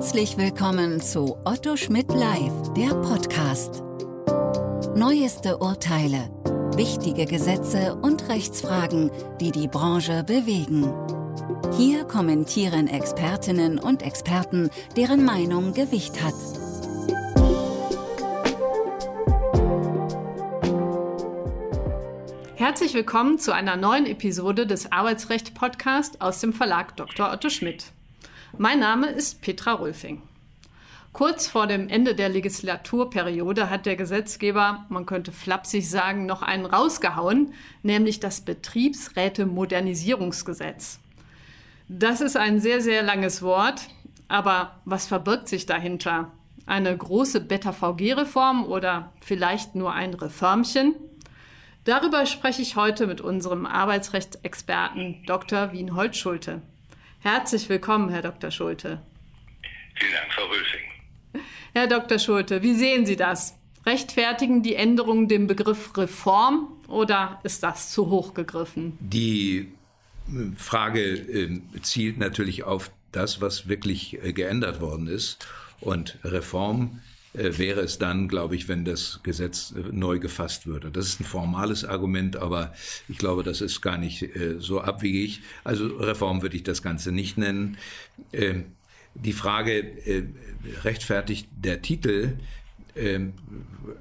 Herzlich willkommen zu Otto Schmidt Live, der Podcast. Neueste Urteile, wichtige Gesetze und Rechtsfragen, die die Branche bewegen. Hier kommentieren Expertinnen und Experten, deren Meinung Gewicht hat. Herzlich willkommen zu einer neuen Episode des Arbeitsrecht-Podcast aus dem Verlag Dr. Otto Schmidt. Mein Name ist Petra Rülfing. Kurz vor dem Ende der Legislaturperiode hat der Gesetzgeber, man könnte flapsig sagen, noch einen rausgehauen, nämlich das Betriebsräte-Modernisierungsgesetz. Das ist ein sehr, sehr langes Wort, aber was verbirgt sich dahinter? Eine große Beta-VG-Reform oder vielleicht nur ein Reformchen? Darüber spreche ich heute mit unserem Arbeitsrechtsexperten Dr. Wienhold Schulte. Herzlich willkommen, Herr Dr. Schulte. Vielen Dank, Frau Rösing. Herr Dr. Schulte, wie sehen Sie das? Rechtfertigen die Änderungen den Begriff Reform oder ist das zu hoch gegriffen? Die äh, Frage äh, zielt natürlich auf das, was wirklich äh, geändert worden ist. Und Reform äh, wäre es dann, glaube ich, wenn das Gesetz äh, neu gefasst würde. Das ist ein formales Argument, aber ich glaube, das ist gar nicht äh, so abwegig. Also Reform würde ich das Ganze nicht nennen. Ähm, die Frage rechtfertigt der Titel ähm,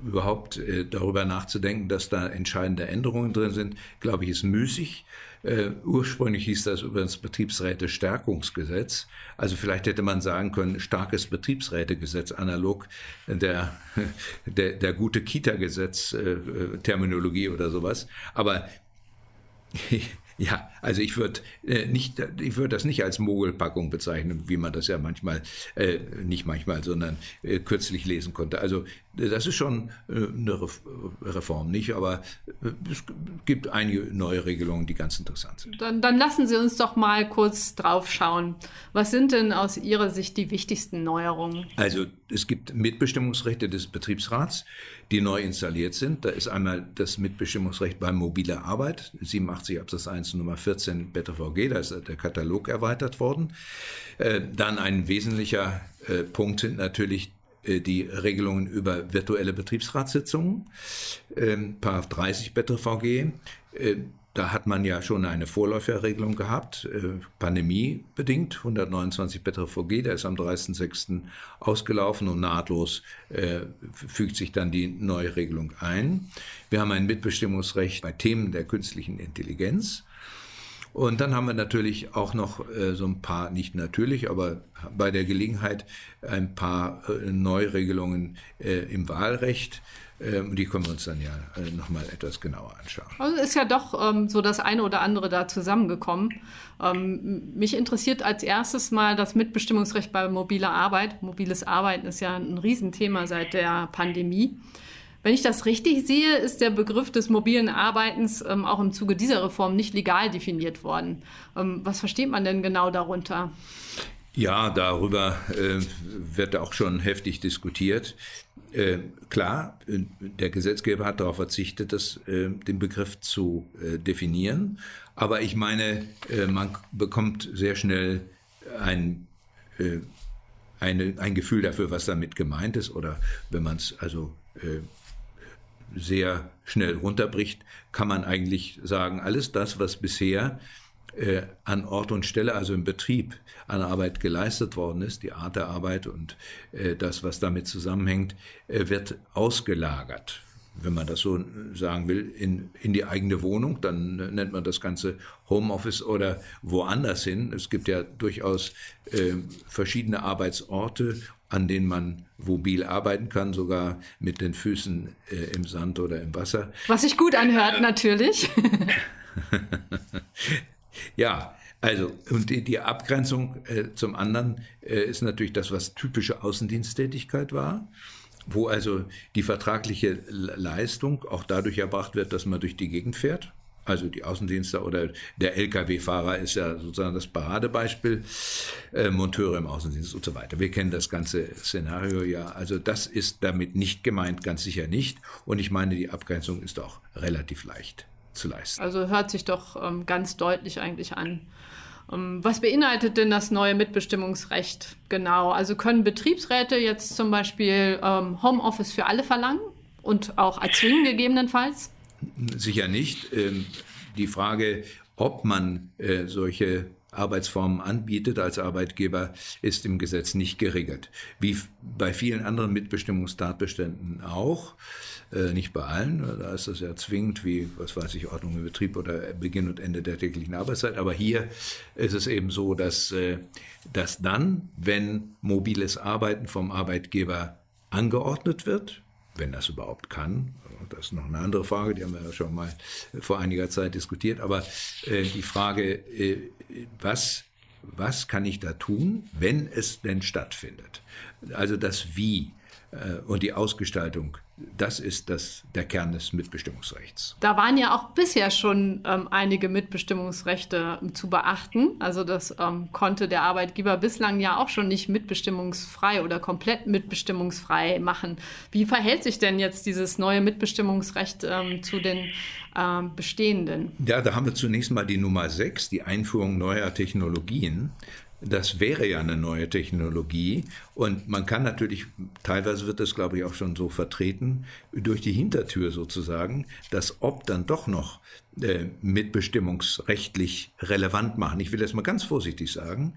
überhaupt äh, darüber nachzudenken, dass da entscheidende Änderungen drin sind, glaube ich, ist müßig. Äh, ursprünglich hieß das übrigens Betriebsräte-Stärkungsgesetz. Also vielleicht hätte man sagen können, starkes Betriebsrätegesetz, analog der, der, der gute Kita-Gesetz-Terminologie äh, oder sowas. Aber ja, also ich würde äh, nicht, das nicht als Mogelpackung bezeichnen, wie man das ja manchmal, äh, nicht manchmal, sondern äh, kürzlich lesen konnte. Also das ist schon äh, eine Reform, nicht? Aber äh, es gibt einige neue Regelungen, die ganz interessant sind. Dann, dann lassen Sie uns doch mal kurz drauf schauen. Was sind denn aus Ihrer Sicht die wichtigsten Neuerungen? Also es gibt Mitbestimmungsrechte des Betriebsrats, die neu installiert sind. Da ist einmal das Mitbestimmungsrecht bei mobiler Arbeit, 87 Absatz 1 Nummer 14 BetterVG, da ist der Katalog erweitert worden. Äh, dann ein wesentlicher Punkt sind natürlich äh, die Regelungen über virtuelle Betriebsratssitzungen, ähm, 30 BetreVG. Äh, da hat man ja schon eine Vorläuferregelung gehabt, äh, pandemiebedingt, 129 BetreVG, der ist am 30.06. ausgelaufen und nahtlos äh, fügt sich dann die neue Regelung ein. Wir haben ein Mitbestimmungsrecht bei Themen der künstlichen Intelligenz. Und dann haben wir natürlich auch noch äh, so ein paar, nicht natürlich, aber bei der Gelegenheit ein paar äh, Neuregelungen äh, im Wahlrecht. Ähm, die können wir uns dann ja äh, nochmal etwas genauer anschauen. Also ist ja doch ähm, so das eine oder andere da zusammengekommen. Ähm, mich interessiert als erstes mal das Mitbestimmungsrecht bei mobiler Arbeit. Mobiles Arbeiten ist ja ein Riesenthema seit der Pandemie. Wenn ich das richtig sehe, ist der Begriff des mobilen Arbeitens ähm, auch im Zuge dieser Reform nicht legal definiert worden. Ähm, was versteht man denn genau darunter? Ja, darüber äh, wird auch schon heftig diskutiert. Äh, klar, äh, der Gesetzgeber hat darauf verzichtet, das, äh, den Begriff zu äh, definieren. Aber ich meine, äh, man bekommt sehr schnell ein, eine, ein Gefühl dafür, was damit gemeint ist. Oder wenn man es also sehr schnell runterbricht, kann man eigentlich sagen, alles das, was bisher äh, an Ort und Stelle, also im Betrieb, an Arbeit geleistet worden ist, die Art der Arbeit und äh, das, was damit zusammenhängt, äh, wird ausgelagert. Wenn man das so sagen will, in, in die eigene Wohnung, dann nennt man das Ganze Homeoffice oder woanders hin. Es gibt ja durchaus äh, verschiedene Arbeitsorte an denen man mobil arbeiten kann, sogar mit den Füßen äh, im Sand oder im Wasser. Was sich gut anhört, natürlich. ja, also, und die, die Abgrenzung äh, zum anderen äh, ist natürlich das, was typische Außendiensttätigkeit war, wo also die vertragliche Leistung auch dadurch erbracht wird, dass man durch die Gegend fährt also die Außendienste oder der Lkw-Fahrer ist ja sozusagen das Paradebeispiel, äh, Monteure im Außendienst und so weiter. Wir kennen das ganze Szenario ja. Also das ist damit nicht gemeint, ganz sicher nicht. Und ich meine, die Abgrenzung ist auch relativ leicht zu leisten. Also hört sich doch ähm, ganz deutlich eigentlich an. Ähm, was beinhaltet denn das neue Mitbestimmungsrecht genau? Also können Betriebsräte jetzt zum Beispiel ähm, Homeoffice für alle verlangen und auch erzwingen gegebenenfalls? Sicher nicht. Ähm, die Frage, ob man äh, solche Arbeitsformen anbietet als Arbeitgeber, ist im Gesetz nicht geregelt. Wie bei vielen anderen Mitbestimmungstatbeständen auch, äh, nicht bei allen, da ist das ja zwingend, wie, was weiß ich, Ordnung im Betrieb oder Beginn und Ende der täglichen Arbeitszeit. Aber hier ist es eben so, dass, äh, dass dann, wenn mobiles Arbeiten vom Arbeitgeber angeordnet wird, wenn das überhaupt kann, das ist noch eine andere Frage, die haben wir ja schon mal vor einiger Zeit diskutiert. Aber äh, die Frage, äh, was, was kann ich da tun, wenn es denn stattfindet? Also das Wie äh, und die Ausgestaltung das ist das, der Kern des Mitbestimmungsrechts. Da waren ja auch bisher schon ähm, einige Mitbestimmungsrechte ähm, zu beachten. Also das ähm, konnte der Arbeitgeber bislang ja auch schon nicht mitbestimmungsfrei oder komplett mitbestimmungsfrei machen. Wie verhält sich denn jetzt dieses neue Mitbestimmungsrecht ähm, zu den ähm, bestehenden? Ja, da haben wir zunächst mal die Nummer 6, die Einführung neuer Technologien. Das wäre ja eine neue Technologie und man kann natürlich, teilweise wird das glaube ich auch schon so vertreten, durch die Hintertür sozusagen, das Ob dann doch noch äh, mitbestimmungsrechtlich relevant machen. Ich will das mal ganz vorsichtig sagen.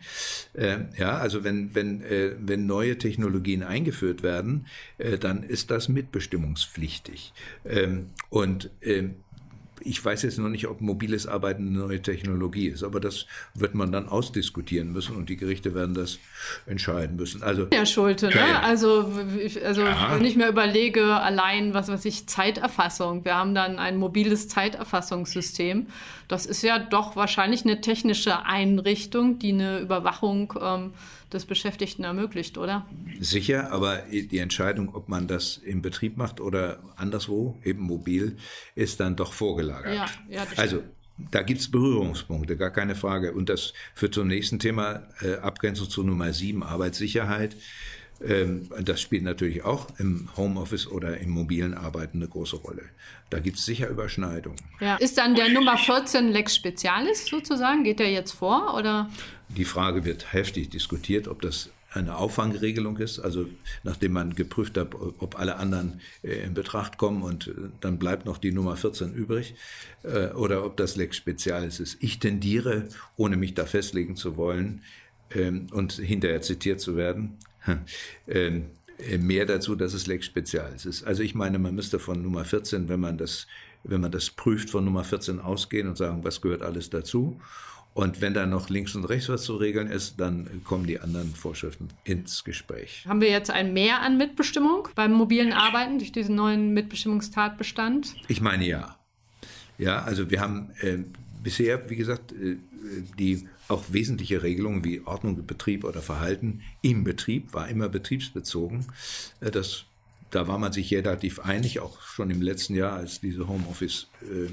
Äh, ja, also wenn, wenn, äh, wenn neue Technologien eingeführt werden, äh, dann ist das mitbestimmungspflichtig. Ähm, und ähm, ich weiß jetzt noch nicht, ob mobiles Arbeiten eine neue Technologie ist, aber das wird man dann ausdiskutieren müssen und die Gerichte werden das entscheiden müssen. Also ja, Schulte, ne? Ja. Also, also wenn ich mir überlege, allein was weiß ich, Zeiterfassung. Wir haben dann ein mobiles Zeiterfassungssystem. Das ist ja doch wahrscheinlich eine technische Einrichtung, die eine Überwachung ähm, des Beschäftigten ermöglicht, oder? Sicher, aber die Entscheidung, ob man das im Betrieb macht oder anderswo, eben mobil, ist dann doch vorgelagert. Ja, ja, also da gibt es Berührungspunkte, gar keine Frage. Und das führt zum nächsten Thema, äh, Abgrenzung zu Nummer 7, Arbeitssicherheit. Ähm, das spielt natürlich auch im Homeoffice oder im mobilen Arbeiten eine große Rolle. Da gibt es sicher Überschneidungen. Ja. Ist dann der Nummer 14 Lex Specialis sozusagen? Geht der jetzt vor? Oder? Die Frage wird heftig diskutiert, ob das eine Auffangregelung ist, also nachdem man geprüft hat, ob alle anderen äh, in Betracht kommen und äh, dann bleibt noch die Nummer 14 übrig, äh, oder ob das Lex Specialis ist. Ich tendiere, ohne mich da festlegen zu wollen ähm, und hinterher zitiert zu werden, ähm, mehr dazu, dass es Lex Specialis ist. Also ich meine, man müsste von Nummer 14, wenn man das, wenn man das prüft, von Nummer 14 ausgehen und sagen, was gehört alles dazu. Und wenn da noch links und rechts was zu regeln ist, dann kommen die anderen Vorschriften ins Gespräch. Haben wir jetzt ein Mehr an Mitbestimmung beim mobilen Arbeiten durch diesen neuen Mitbestimmungstatbestand? Ich meine ja. Ja, also wir haben äh, bisher, wie gesagt, äh, die auch wesentliche Regelungen wie Ordnung, Betrieb oder Verhalten im Betrieb war immer betriebsbezogen. Äh, das, da war man sich relativ einig, auch schon im letzten Jahr, als diese Homeoffice äh,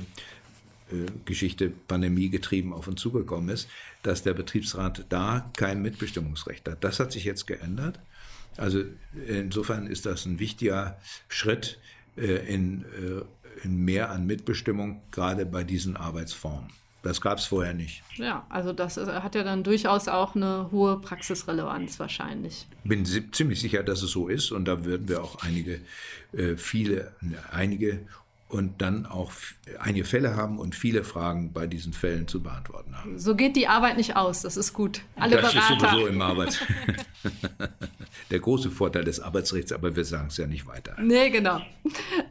Geschichte Pandemie getrieben auf uns zugekommen ist, dass der Betriebsrat da kein Mitbestimmungsrecht hat. Das hat sich jetzt geändert. Also insofern ist das ein wichtiger Schritt in, in mehr an Mitbestimmung, gerade bei diesen Arbeitsformen. Das gab es vorher nicht. Ja, also das hat ja dann durchaus auch eine hohe Praxisrelevanz wahrscheinlich. Bin ziemlich sicher, dass es so ist und da würden wir auch einige, äh, viele, einige und dann auch einige Fälle haben und viele Fragen bei diesen Fällen zu beantworten haben. So geht die Arbeit nicht aus, das ist gut. Alle das Berater. ist sowieso im Arbeit. Der große Vorteil des Arbeitsrechts, aber wir sagen es ja nicht weiter. Nee, genau.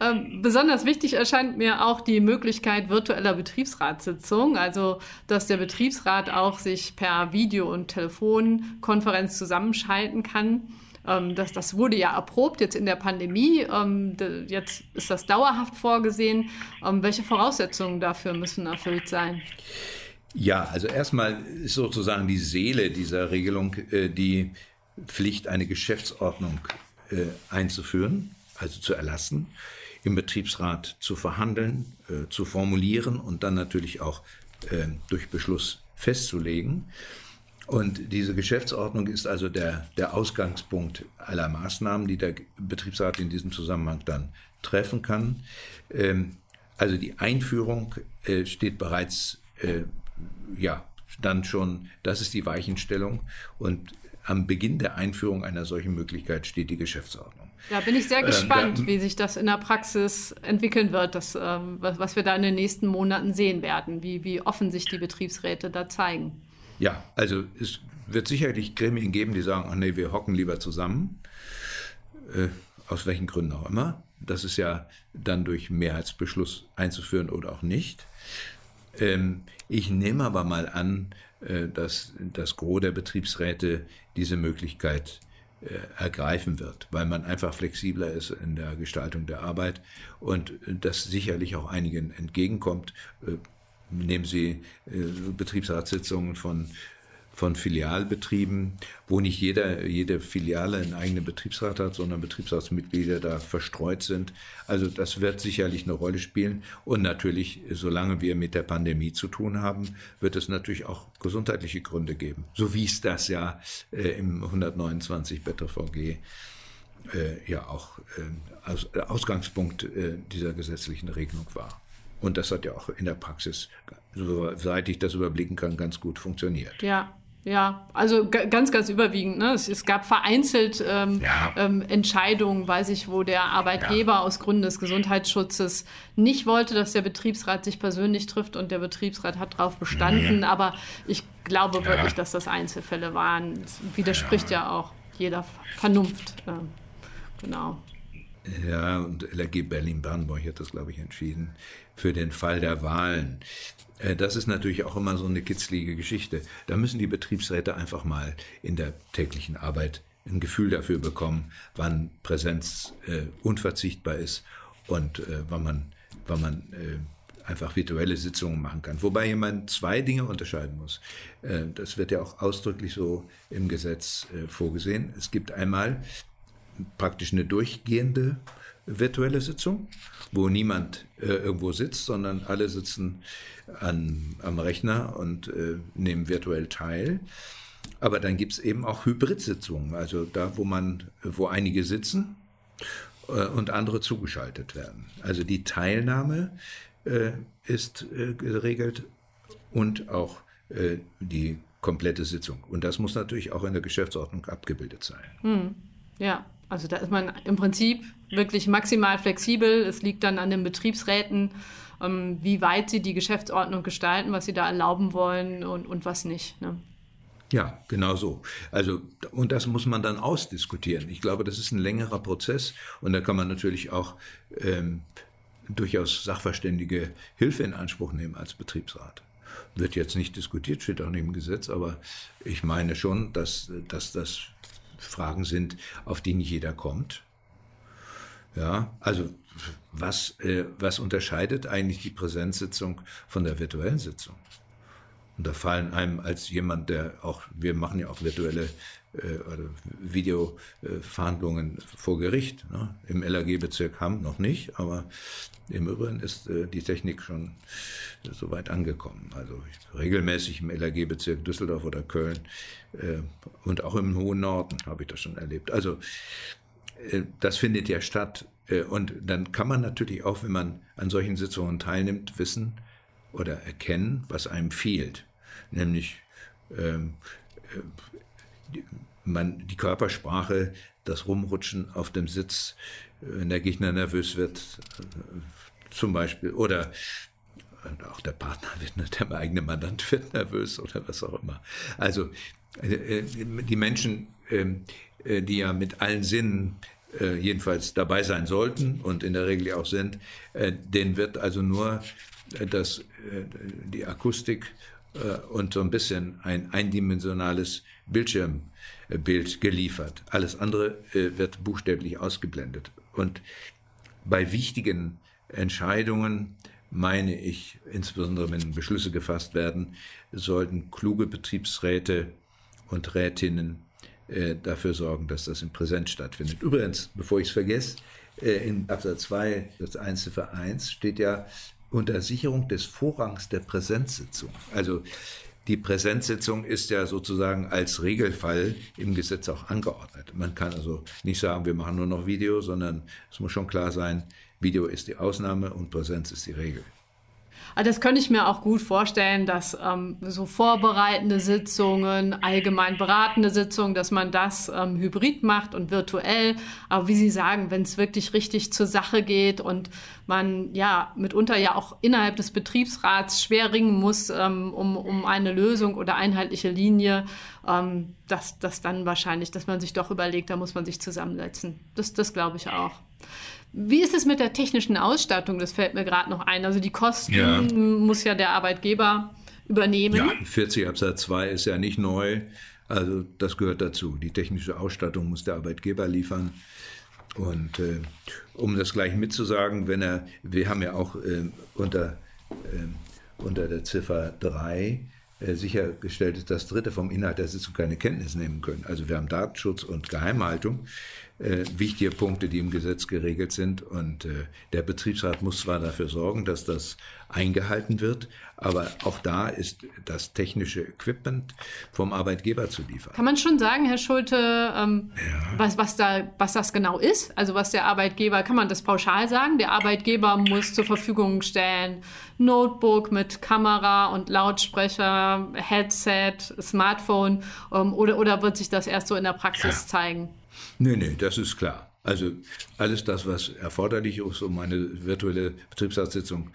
Ähm, besonders wichtig erscheint mir auch die Möglichkeit virtueller Betriebsratssitzungen, also dass der Betriebsrat auch sich per Video- und Telefonkonferenz zusammenschalten kann. Ähm, das, das wurde ja erprobt jetzt in der Pandemie. Ähm, jetzt ist das dauerhaft vorgesehen. Ähm, welche Voraussetzungen dafür müssen erfüllt sein? Ja, also erstmal ist sozusagen die Seele dieser Regelung äh, die Pflicht, eine Geschäftsordnung äh, einzuführen, also zu erlassen, im Betriebsrat zu verhandeln, äh, zu formulieren und dann natürlich auch durch Beschluss festzulegen. Und diese Geschäftsordnung ist also der, der Ausgangspunkt aller Maßnahmen, die der Betriebsrat in diesem Zusammenhang dann treffen kann. Ähm, also die Einführung äh, steht bereits äh, ja, dann schon, das ist die Weichenstellung. Und am Beginn der Einführung einer solchen Möglichkeit steht die Geschäftsordnung. Da bin ich sehr gespannt, ähm, wie sich das in der Praxis entwickeln wird, das, ähm, was, was, wir da in den nächsten Monaten sehen werden, wie, wie offen sich die Betriebsräte da zeigen. Ja, also es wird sicherlich Gremien geben, die sagen, ach nee, wir hocken lieber zusammen, äh, aus welchen Gründen auch immer. Das ist ja dann durch Mehrheitsbeschluss einzuführen oder auch nicht. Ähm, ich nehme aber mal an, äh, dass das Gros der Betriebsräte diese Möglichkeit äh, ergreifen wird, weil man einfach flexibler ist in der Gestaltung der Arbeit und das sicherlich auch einigen entgegenkommt. Äh, nehmen Sie Betriebsratssitzungen von von Filialbetrieben, wo nicht jeder, jede Filiale einen eigenen Betriebsrat hat, sondern Betriebsratsmitglieder da verstreut sind. Also das wird sicherlich eine Rolle spielen. Und natürlich, solange wir mit der Pandemie zu tun haben, wird es natürlich auch gesundheitliche Gründe geben. So wie es das ja äh, im 129 BetterVG äh, ja auch äh, Aus, Ausgangspunkt äh, dieser gesetzlichen Regelung war. Und das hat ja auch in der Praxis, soweit ich das überblicken kann, ganz gut funktioniert. Ja, ja, also ganz, ganz überwiegend. Ne? Es, es gab vereinzelt ähm, ja. ähm, Entscheidungen, weiß ich, wo der Arbeitgeber ja. aus Gründen des Gesundheitsschutzes nicht wollte, dass der Betriebsrat sich persönlich trifft und der Betriebsrat hat darauf bestanden. Mhm. Aber ich glaube ja. wirklich, dass das Einzelfälle waren. Das widerspricht ja, auch jeder Vernunft. Äh, genau. Ja, und LRG Berlin-Brandenburg hat das, glaube ich, entschieden für den Fall der Wahlen. Äh, das ist natürlich auch immer so eine kitzlige Geschichte. Da müssen die Betriebsräte einfach mal in der täglichen Arbeit ein Gefühl dafür bekommen, wann Präsenz äh, unverzichtbar ist und äh, wann man, wann man äh, einfach virtuelle Sitzungen machen kann. Wobei jemand zwei Dinge unterscheiden muss. Äh, das wird ja auch ausdrücklich so im Gesetz äh, vorgesehen. Es gibt einmal praktisch eine durchgehende virtuelle Sitzung, wo niemand äh, irgendwo sitzt, sondern alle sitzen an, am Rechner und äh, nehmen virtuell teil. Aber dann gibt es eben auch Hybrid-Sitzungen, also da, wo man, wo einige sitzen äh, und andere zugeschaltet werden. Also die Teilnahme äh, ist äh, geregelt und auch äh, die komplette Sitzung. Und das muss natürlich auch in der Geschäftsordnung abgebildet sein. Hm. Ja, also da ist man im Prinzip wirklich maximal flexibel. Es liegt dann an den Betriebsräten, ähm, wie weit sie die Geschäftsordnung gestalten, was sie da erlauben wollen und, und was nicht. Ne? Ja, genau so. Also, und das muss man dann ausdiskutieren. Ich glaube, das ist ein längerer Prozess und da kann man natürlich auch ähm, durchaus sachverständige Hilfe in Anspruch nehmen als Betriebsrat. Wird jetzt nicht diskutiert, steht auch nicht im Gesetz, aber ich meine schon, dass, dass das Fragen sind, auf die nicht jeder kommt. Ja, also was, äh, was unterscheidet eigentlich die Präsenzsitzung von der virtuellen Sitzung? Und da fallen einem als jemand, der auch, wir machen ja auch virtuelle äh, oder Videoverhandlungen vor Gericht. Ne? Im LAG-Bezirk haben noch nicht, aber im Übrigen ist äh, die Technik schon so weit angekommen. Also regelmäßig im LAG-Bezirk Düsseldorf oder Köln äh, und auch im hohen Norden habe ich das schon erlebt. Also äh, das findet ja statt. Äh, und dann kann man natürlich auch, wenn man an solchen Sitzungen teilnimmt, wissen oder erkennen, was einem fehlt. Nämlich ähm, äh, man, die Körpersprache, das Rumrutschen auf dem Sitz, wenn der Gegner nervös wird, zum Beispiel, oder auch der Partner wird, der eigene Mandant wird nervös oder was auch immer. Also die Menschen, ähm, die ja mit allen Sinnen äh, jedenfalls dabei sein sollten und in der Regel auch sind, äh, denen wird also nur äh, das, die Akustik und so ein bisschen ein eindimensionales Bildschirmbild geliefert. Alles andere wird buchstäblich ausgeblendet. Und bei wichtigen Entscheidungen meine ich, insbesondere wenn Beschlüsse gefasst werden, sollten kluge Betriebsräte und Rätinnen äh, dafür sorgen, dass das in Präsenz stattfindet. Übrigens, bevor ich es vergesse, äh, in Absatz 2, Satz 1 Ziffer 1 steht ja unter Sicherung des Vorrangs der Präsenzsitzung. Also die Präsenzsitzung ist ja sozusagen als Regelfall im Gesetz auch angeordnet. Man kann also nicht sagen, wir machen nur noch Video, sondern es muss schon klar sein, Video ist die Ausnahme und Präsenz ist die Regel. Das könnte ich mir auch gut vorstellen, dass ähm, so vorbereitende Sitzungen, allgemein beratende Sitzungen, dass man das ähm, hybrid macht und virtuell. Aber wie Sie sagen, wenn es wirklich richtig zur Sache geht und man ja mitunter ja auch innerhalb des Betriebsrats schwer ringen muss ähm, um, um eine Lösung oder einheitliche Linie, ähm, dass das dann wahrscheinlich, dass man sich doch überlegt, da muss man sich zusammensetzen. Das, das glaube ich auch. Wie ist es mit der technischen Ausstattung? Das fällt mir gerade noch ein. Also die Kosten ja. muss ja der Arbeitgeber übernehmen. Ja, 40 Absatz 2 ist ja nicht neu. Also das gehört dazu. Die technische Ausstattung muss der Arbeitgeber liefern. Und äh, um das gleich mitzusagen, wenn er, wir haben ja auch äh, unter, äh, unter der Ziffer 3 äh, sichergestellt ist, dass Dritte vom Inhalt der Sitzung keine Kenntnis nehmen können. Also wir haben Datenschutz und Geheimhaltung äh, wichtige Punkte, die im Gesetz geregelt sind. Und äh, der Betriebsrat muss zwar dafür sorgen, dass das eingehalten wird, aber auch da ist das technische Equipment vom Arbeitgeber zu liefern. Kann man schon sagen, Herr Schulte, ähm, ja. was, was, da, was das genau ist? Also was der Arbeitgeber, kann man das pauschal sagen? Der Arbeitgeber muss zur Verfügung stellen Notebook mit Kamera und Lautsprecher, Headset, Smartphone ähm, oder, oder wird sich das erst so in der Praxis ja. zeigen? Nee, nee, das ist klar. Also alles das, was erforderlich ist, um eine virtuelle Betriebsratssitzung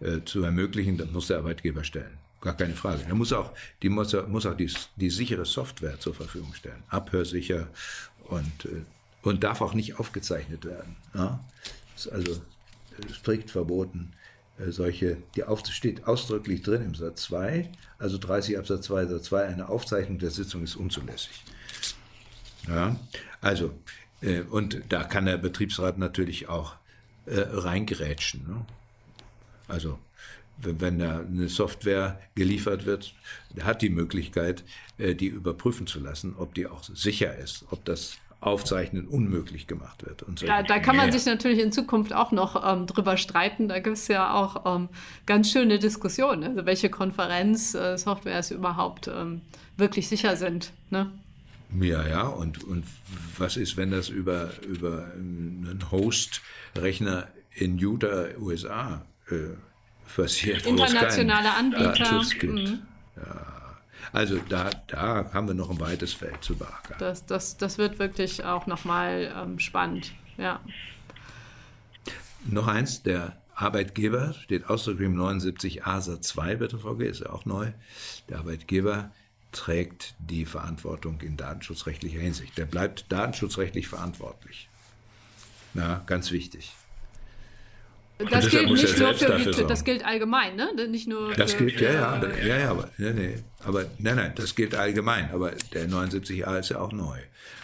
äh, zu ermöglichen, das muss der Arbeitgeber stellen. Gar keine Frage. Er muss auch, die muss, muss auch die, die sichere Software zur Verfügung stellen. Abhörsicher und, äh, und darf auch nicht aufgezeichnet werden. Ja? Ist also äh, strikt verboten. Äh, solche, die auf, steht ausdrücklich drin im Satz 2, also 30 Absatz 2 Satz 2, eine Aufzeichnung der Sitzung ist unzulässig. Ja, also, äh, und da kann der Betriebsrat natürlich auch äh, reingerätschen. Ne? Also, wenn, wenn da eine Software geliefert wird, hat die Möglichkeit, äh, die überprüfen zu lassen, ob die auch sicher ist, ob das Aufzeichnen unmöglich gemacht wird. Und so ja, da kann man sich natürlich in Zukunft auch noch ähm, drüber streiten. Da gibt es ja auch ähm, ganz schöne Diskussionen, also welche Konferenzsoftwares äh, überhaupt ähm, wirklich sicher sind. Ne? Ja, ja, und, und was ist, wenn das über, über einen Host-Rechner in Utah, USA äh, passiert? Internationale Anbieter. Mhm. Ja. Also da, da haben wir noch ein weites Feld zu beackern. Das, das, das wird wirklich auch nochmal ähm, spannend, ja. Noch eins, der Arbeitgeber, steht ausdrücklich im 79a Satz 2 BTVG, ist ja auch neu. Der Arbeitgeber trägt die Verantwortung in datenschutzrechtlicher Hinsicht. Der bleibt datenschutzrechtlich verantwortlich. Na, ganz wichtig. Das gilt nicht nur für die, das gilt allgemein, ne? Nicht nur das für, gilt, ja, ja, ja, ja, aber, nee, nee, aber, nein, nein, das gilt allgemein, aber der 79a ist ja auch neu.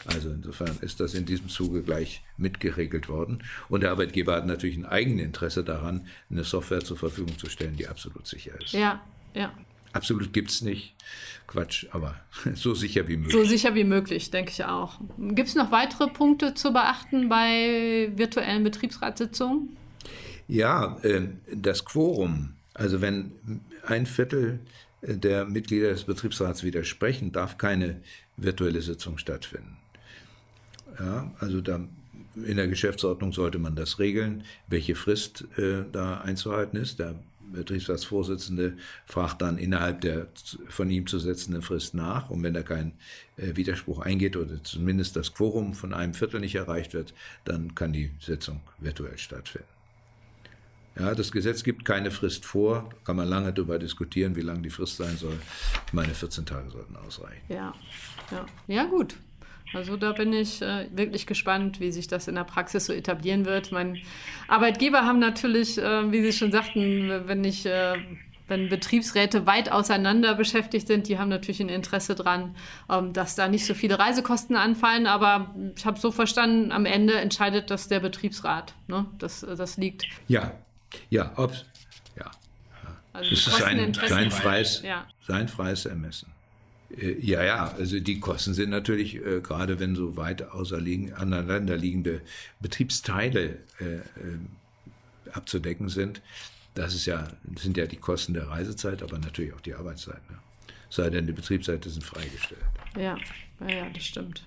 Also insofern ist das in diesem Zuge gleich mitgeregelt worden. Und der Arbeitgeber hat natürlich ein eigenes Interesse daran, eine Software zur Verfügung zu stellen, die absolut sicher ist. Ja, ja. Absolut gibt es nicht. Quatsch, aber so sicher wie möglich. So sicher wie möglich, denke ich auch. Gibt es noch weitere Punkte zu beachten bei virtuellen Betriebsratssitzungen? Ja, äh, das Quorum. Also wenn ein Viertel der Mitglieder des Betriebsrats widersprechen, darf keine virtuelle Sitzung stattfinden. Ja, also da in der Geschäftsordnung sollte man das regeln, welche Frist äh, da einzuhalten ist. Der Betriebsratsvorsitzende fragt dann innerhalb der von ihm zu setzenden Frist nach. Und wenn da kein äh, Widerspruch eingeht oder zumindest das Quorum von einem Viertel nicht erreicht wird, dann kann die Sitzung virtuell stattfinden. Ja, das Gesetz gibt keine Frist vor, kann man lange darüber diskutieren, wie lang die Frist sein soll. Ich meine, 14 Tage sollten ausreichen. Ja, ja. ja gut. Also da bin ich äh, wirklich gespannt, wie sich das in der Praxis so etablieren wird. Mein Arbeitgeber haben natürlich, äh, wie Sie schon sagten, wenn ich äh, wenn Betriebsräte weit auseinander beschäftigt sind, die haben natürlich ein Interesse daran, ähm, dass da nicht so viele Reisekosten anfallen. Aber ich habe so verstanden, am Ende entscheidet das der Betriebsrat. Ne? Das, das liegt. Ja, ja, ob, ja. Also das ist ein, sein, freies, ja. sein freies Ermessen. Äh, ja, ja, also die Kosten sind natürlich, äh, gerade wenn so weit auseinanderliegende Betriebsteile äh, äh, abzudecken sind, das ist ja, sind ja die Kosten der Reisezeit, aber natürlich auch die Arbeitszeit. Ne? Sei denn, die Betriebsseite sind freigestellt. Ja, ja, das stimmt.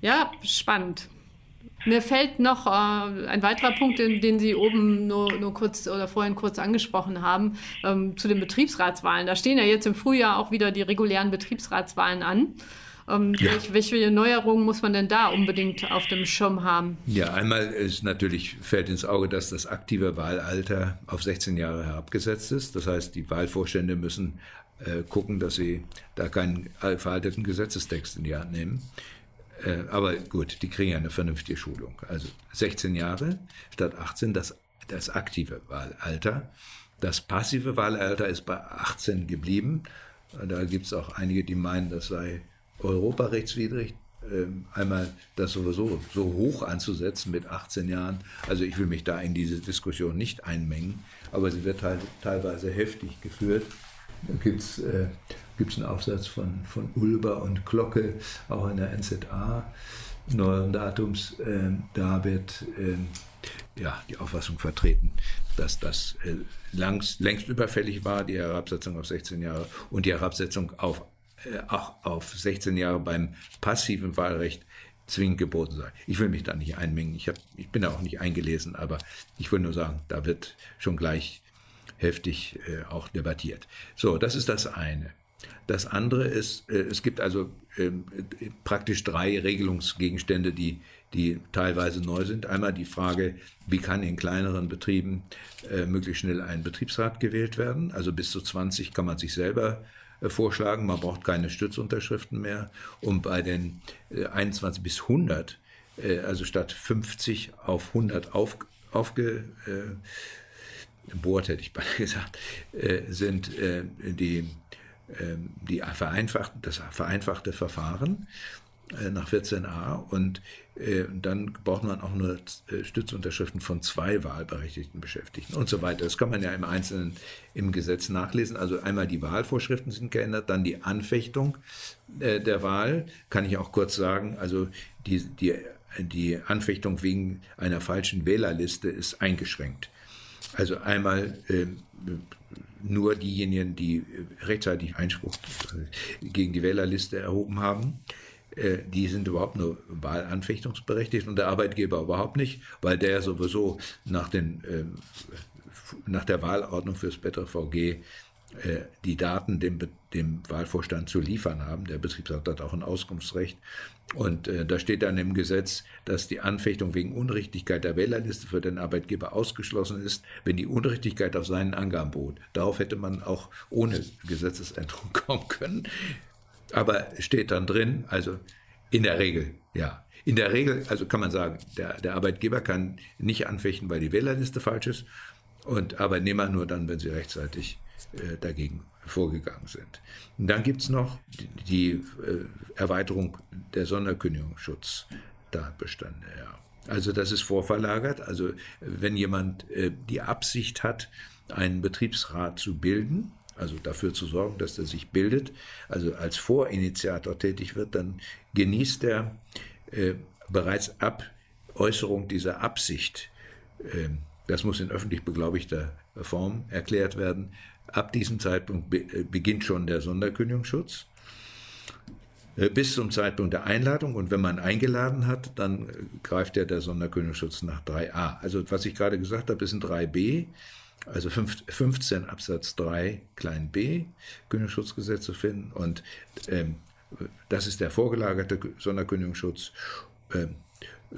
Ja, spannend. Mir fällt noch äh, ein weiterer Punkt, den, den Sie oben nur, nur, kurz oder vorhin kurz angesprochen haben, ähm, zu den Betriebsratswahlen. Da stehen ja jetzt im Frühjahr auch wieder die regulären Betriebsratswahlen an. Ähm, ja. welche, welche Neuerungen muss man denn da unbedingt auf dem Schirm haben? Ja, einmal ist natürlich, fällt ins Auge, dass das aktive Wahlalter auf 16 Jahre herabgesetzt ist. Das heißt, die Wahlvorstände müssen äh, gucken, dass sie da keinen veralteten Gesetzestext in die Hand nehmen. Äh, aber gut, die kriegen ja eine vernünftige Schulung. Also 16 Jahre statt 18, das, das aktive Wahlalter. Das passive Wahlalter ist bei 18 geblieben. Da gibt es auch einige, die meinen, das sei europarechtswidrig. Ähm, einmal das sowieso so hoch anzusetzen mit 18 Jahren. Also ich will mich da in diese Diskussion nicht einmengen, aber sie wird halt teilweise heftig geführt. Da gibt es äh, einen Aufsatz von, von Ulber und Glocke, auch in der NZA neueren Datums. Äh, da wird äh, ja, die Auffassung vertreten, dass das äh, langs, längst überfällig war, die Herabsetzung auf 16 Jahre und die Herabsetzung auf, äh, auch auf 16 Jahre beim passiven Wahlrecht zwingend geboten sei. Ich will mich da nicht einmengen, ich, hab, ich bin da auch nicht eingelesen, aber ich will nur sagen, da wird schon gleich heftig äh, auch debattiert. So, das ist das eine. Das andere ist, äh, es gibt also äh, praktisch drei Regelungsgegenstände, die, die teilweise neu sind. Einmal die Frage, wie kann in kleineren Betrieben äh, möglichst schnell ein Betriebsrat gewählt werden? Also bis zu 20 kann man sich selber äh, vorschlagen, man braucht keine Stützunterschriften mehr. Und bei den 21 äh, bis 100, äh, also statt 50 auf 100 auf, aufge Bohrt hätte ich beinahe gesagt, äh, sind äh, die, die vereinfacht, das vereinfachte Verfahren äh, nach 14a und äh, dann braucht man auch nur äh, Stützunterschriften von zwei wahlberechtigten Beschäftigten und so weiter. Das kann man ja im Einzelnen im Gesetz nachlesen. Also einmal die Wahlvorschriften sind geändert, dann die Anfechtung der Wahl, kann ich auch kurz sagen. Also die, die, die Anfechtung wegen einer falschen Wählerliste ist eingeschränkt. Also einmal äh, nur diejenigen, die rechtzeitig Einspruch äh, gegen die Wählerliste erhoben haben, äh, die sind überhaupt nur wahlanfechtungsberechtigt und der Arbeitgeber überhaupt nicht, weil der sowieso nach, den, äh, nach der Wahlordnung fürs BetterVG äh, die Daten dem, dem Wahlvorstand zu liefern haben. Der Betriebsrat hat auch ein Auskunftsrecht. Und äh, da steht dann im Gesetz, dass die Anfechtung wegen Unrichtigkeit der Wählerliste für den Arbeitgeber ausgeschlossen ist, wenn die Unrichtigkeit auf seinen Angaben beruht. Darauf hätte man auch ohne Gesetzesänderung kommen können. Aber steht dann drin, also in der Regel, ja. In der Regel, also kann man sagen, der, der Arbeitgeber kann nicht anfechten, weil die Wählerliste falsch ist und Arbeitnehmer nur dann, wenn sie rechtzeitig äh, dagegen vorgegangen sind. Und dann gibt es noch die, äh, Erweiterung der Sonderkündigungsschutztatbestände. Ja. Also das ist vorverlagert. Also wenn jemand äh, die Absicht hat, einen Betriebsrat zu bilden, also dafür zu sorgen, dass er sich bildet, also als Vorinitiator tätig wird, dann genießt er bereits ab Äußerung dieser Absicht, äh, das muss in öffentlich beglaubigter Form erklärt werden, Ab diesem Zeitpunkt äh, beginnt schon der Sonderkündigungsschutz äh, bis zum Zeitpunkt der Einladung. Und wenn man eingeladen hat, dann äh, greift ja der Sonderkündigungsschutz nach 3a. Also was ich gerade gesagt habe, ist ein 3b, also 15 Absatz 3 klein b Kündigungsschutzgesetz zu finden. Und ähm, das ist der vorgelagerte Sonderkündigungsschutz, äh,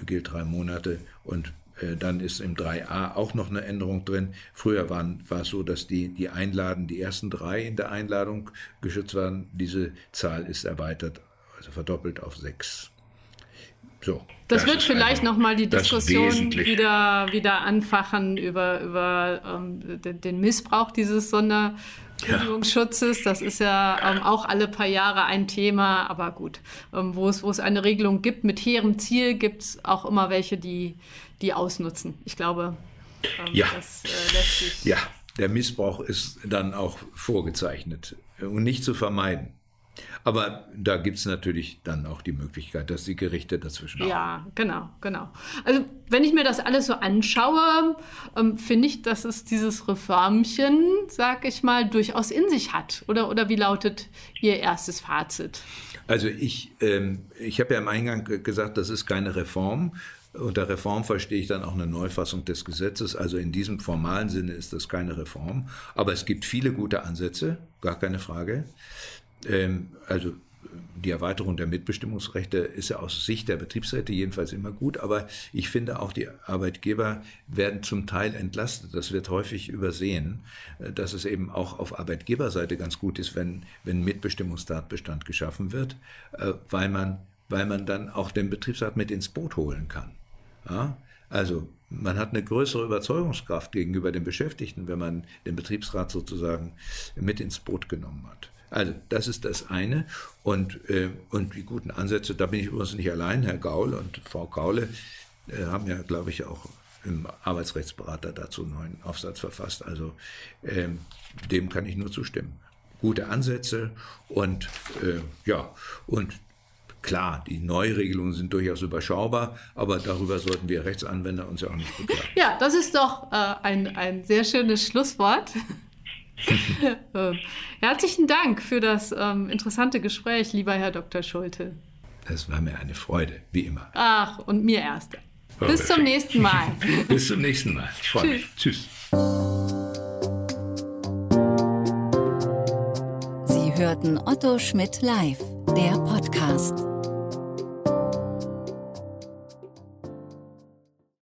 gilt drei Monate und dann ist im 3a auch noch eine Änderung drin. Früher waren, war es so, dass die, die Einladen, die ersten drei in der Einladung geschützt waren. Diese Zahl ist erweitert, also verdoppelt auf sechs. So, das, das wird vielleicht nochmal die Diskussion wieder, wieder anfachen über, über ähm, den, den, Missbrauch dieses Sonderkündigungsschutzes. Das ist ja ähm, auch alle paar Jahre ein Thema, aber gut, ähm, wo, es, wo es eine Regelung gibt mit hehrem Ziel, gibt es auch immer welche, die, die ausnutzen. Ich glaube, ähm, ja. das äh, lässt sich. Ja, der Missbrauch ist dann auch vorgezeichnet und nicht zu vermeiden. Aber da gibt es natürlich dann auch die Möglichkeit, dass die Gerichte dazwischen auch. Ja, genau, genau. Also wenn ich mir das alles so anschaue, ähm, finde ich, dass es dieses Reformchen, sag ich mal, durchaus in sich hat. Oder, oder wie lautet Ihr erstes Fazit? Also ich, ähm, ich habe ja im Eingang gesagt, das ist keine Reform, Unter Reform verstehe ich dann auch eine Neufassung des Gesetzes. Also in diesem formalen Sinne ist das keine Reform. Aber es gibt viele gute Ansätze, gar keine Frage. Ähm, also die Erweiterung der Mitbestimmungsrechte ist ja aus Sicht der Betriebsräte jedenfalls immer gut, aber ich finde auch die Arbeitgeber werden zum Teil entlastet. Das wird häufig übersehen, äh, dass es eben auch auf Arbeitgeberseite ganz gut ist, wenn, wenn Mitbestimmungstatbestand geschaffen wird, äh, weil man, weil man dann auch den Betriebsrat mit ins Boot holen kann. Ja? Also man hat eine größere Überzeugungskraft gegenüber den Beschäftigten, wenn man den Betriebsrat sozusagen mit ins Boot genommen hat. Also das ist das eine. Und, äh, und die guten Ansätze, da bin ich übrigens nicht allein, Herr Gaul und Frau Gaule äh, haben ja, glaube ich, auch im Arbeitsrechtsberater dazu einen neuen Aufsatz verfasst. Also ähm, dem kann ich nur zustimmen. Gute Ansätze und äh, ja, und Klar, die Neuregelungen sind durchaus überschaubar, aber darüber sollten wir Rechtsanwender uns ja auch nicht beklagen. Ja, das ist doch äh, ein, ein sehr schönes Schlusswort. Äh, herzlichen Dank für das ähm, interessante Gespräch, lieber Herr Dr. Schulte. Das war mir eine Freude, wie immer. Ach, und mir erst. Bis zum nächsten Mal. Bis zum nächsten Mal. Ich freue mich. Tschüss. Sie hörten Otto Schmidt live, der Podcast.